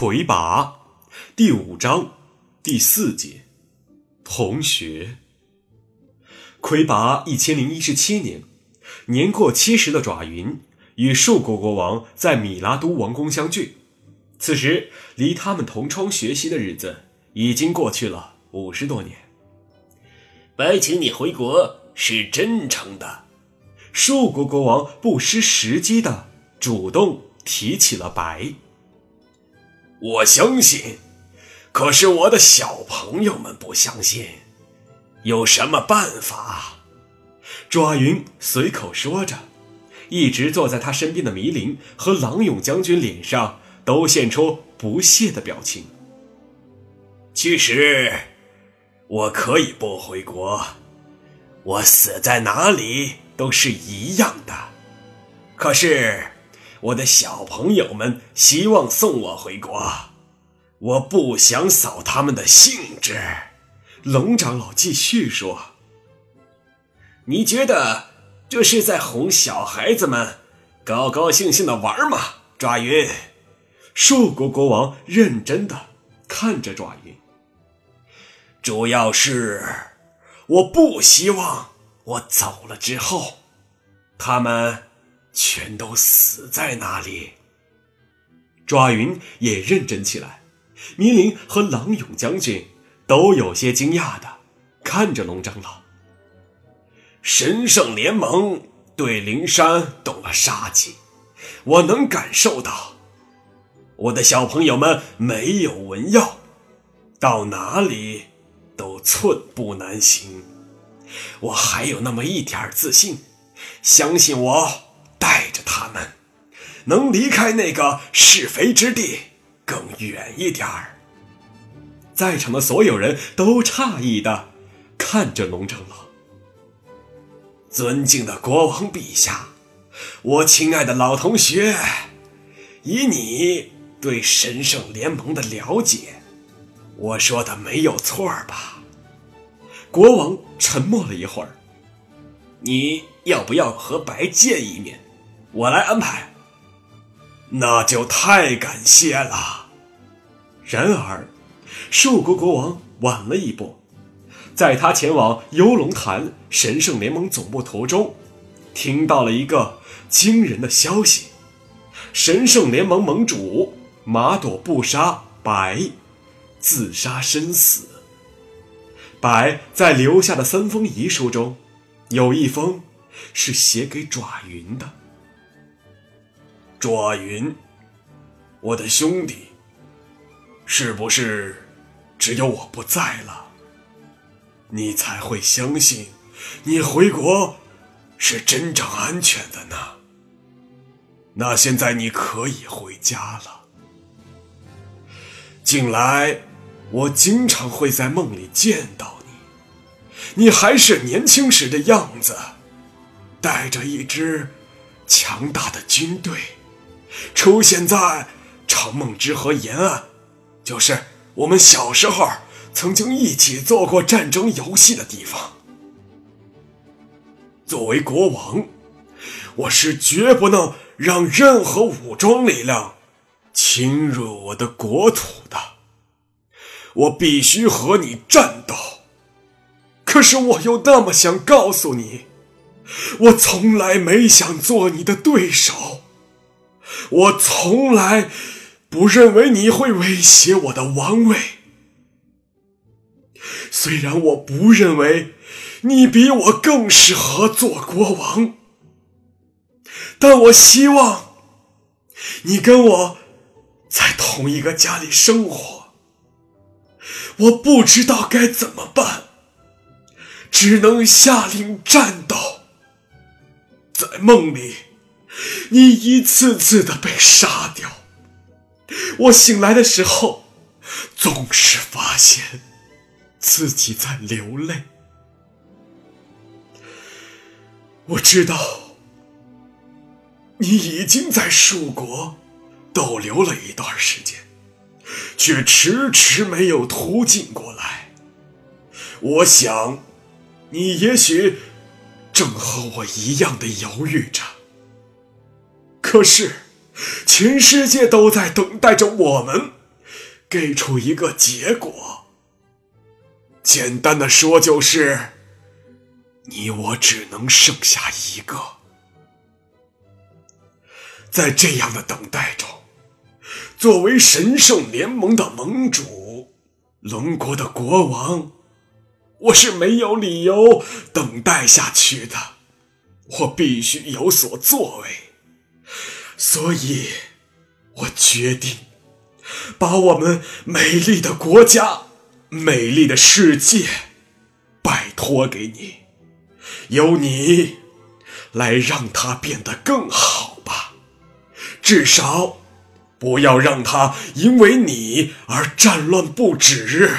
魁拔第五章第四节，同学。魁拔一千零一十七年，年过七十的爪云与树国国王在米拉都王宫相聚。此时，离他们同窗学习的日子已经过去了五十多年。白请你回国是真诚的。树国国王不失时机的主动提起了白。我相信，可是我的小朋友们不相信。有什么办法？抓云随口说着，一直坐在他身边的迷林和郎勇将军脸上都现出不屑的表情。其实，我可以不回国，我死在哪里都是一样的。可是。我的小朋友们希望送我回国，我不想扫他们的兴致。龙长老继续说：“你觉得这是在哄小孩子们高高兴兴的玩吗？”爪云，树国国王认真的看着爪云。主要是我不希望我走了之后，他们。全都死在那里。抓云也认真起来，迷林和郎勇将军都有些惊讶的看着龙长老。神圣联盟对灵山动了杀机，我能感受到。我的小朋友们没有文药，到哪里都寸步难行。我还有那么一点自信，相信我。带着他们，能离开那个是非之地更远一点儿。在场的所有人都诧异的看着龙长老。尊敬的国王陛下，我亲爱的老同学，以你对神圣联盟的了解，我说的没有错吧？国王沉默了一会儿。你要不要和白见一面？我来安排，那就太感谢了。然而，兽国国王晚了一步，在他前往幽龙潭神圣联盟总部途中，听到了一个惊人的消息：神圣联盟盟主马朵布沙白自杀身死。白在留下的三封遗书中，有一封是写给爪云的。卓云，我的兄弟，是不是只有我不在了，你才会相信你回国是真正安全的呢？那现在你可以回家了。近来我经常会在梦里见到你，你还是年轻时的样子，带着一支强大的军队。出现在长梦之河沿岸，就是我们小时候曾经一起做过战争游戏的地方。作为国王，我是绝不能让任何武装力量侵入我的国土的。我必须和你战斗。可是我又那么想告诉你，我从来没想做你的对手。我从来不认为你会威胁我的王位，虽然我不认为你比我更适合做国王，但我希望你跟我在同一个家里生活。我不知道该怎么办，只能下令战斗，在梦里。你一次次的被杀掉，我醒来的时候，总是发现自己在流泪。我知道你已经在蜀国逗留了一段时间，却迟迟没有途径过来。我想，你也许正和我一样的犹豫着。可是，全世界都在等待着我们给出一个结果。简单的说，就是你我只能剩下一个。在这样的等待中，作为神圣联盟的盟主，龙国的国王，我是没有理由等待下去的。我必须有所作为，所以，我决定把我们美丽的国家、美丽的世界拜托给你，由你来让它变得更好吧。至少，不要让它因为你而战乱不止。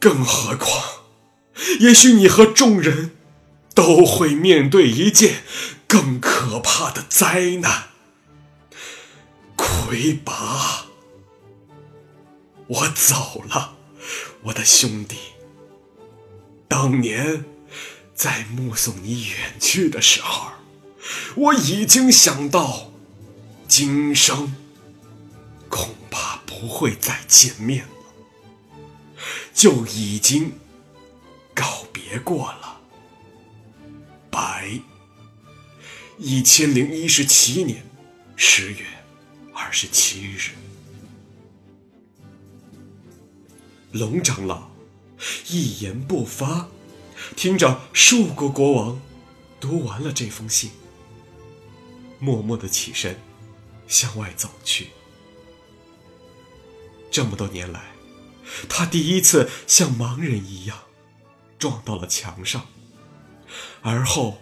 更何况，也许你和众人。都会面对一件更可可怕的灾难——魁拔。我走了，我的兄弟。当年在目送你远去的时候，我已经想到，今生恐怕不会再见面了，就已经告别过了。白，一千零一十七年十月二十七日，龙长老一言不发，听着树国国王读完了这封信，默默的起身向外走去。这么多年来，他第一次像盲人一样撞到了墙上。而后，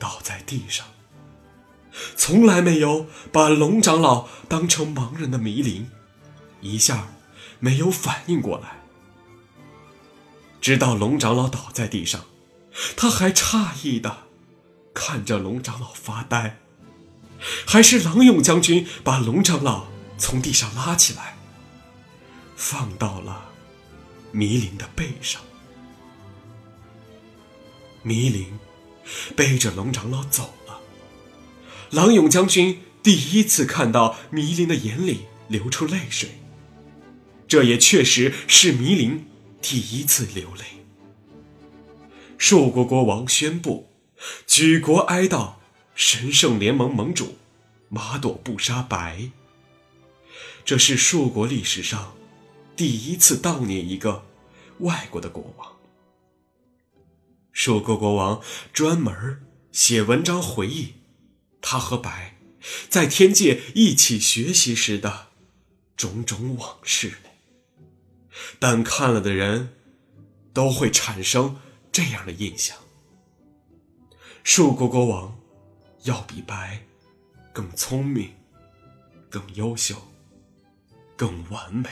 倒在地上。从来没有把龙长老当成盲人的迷灵，一下没有反应过来。直到龙长老倒在地上，他还诧异的看着龙长老发呆。还是郎勇将军把龙长老从地上拉起来，放到了迷灵的背上。迷灵背着龙长老走了。郎勇将军第一次看到迷灵的眼里流出泪水，这也确实是迷灵第一次流泪。兽国国王宣布举国哀悼神圣联盟盟主马朵布沙白。这是兽国历史上第一次悼念一个外国的国王。树国国王专门写文章回忆他和白在天界一起学习时的种种往事，但看了的人都会产生这样的印象：树国国王要比白更聪明、更优秀、更完美。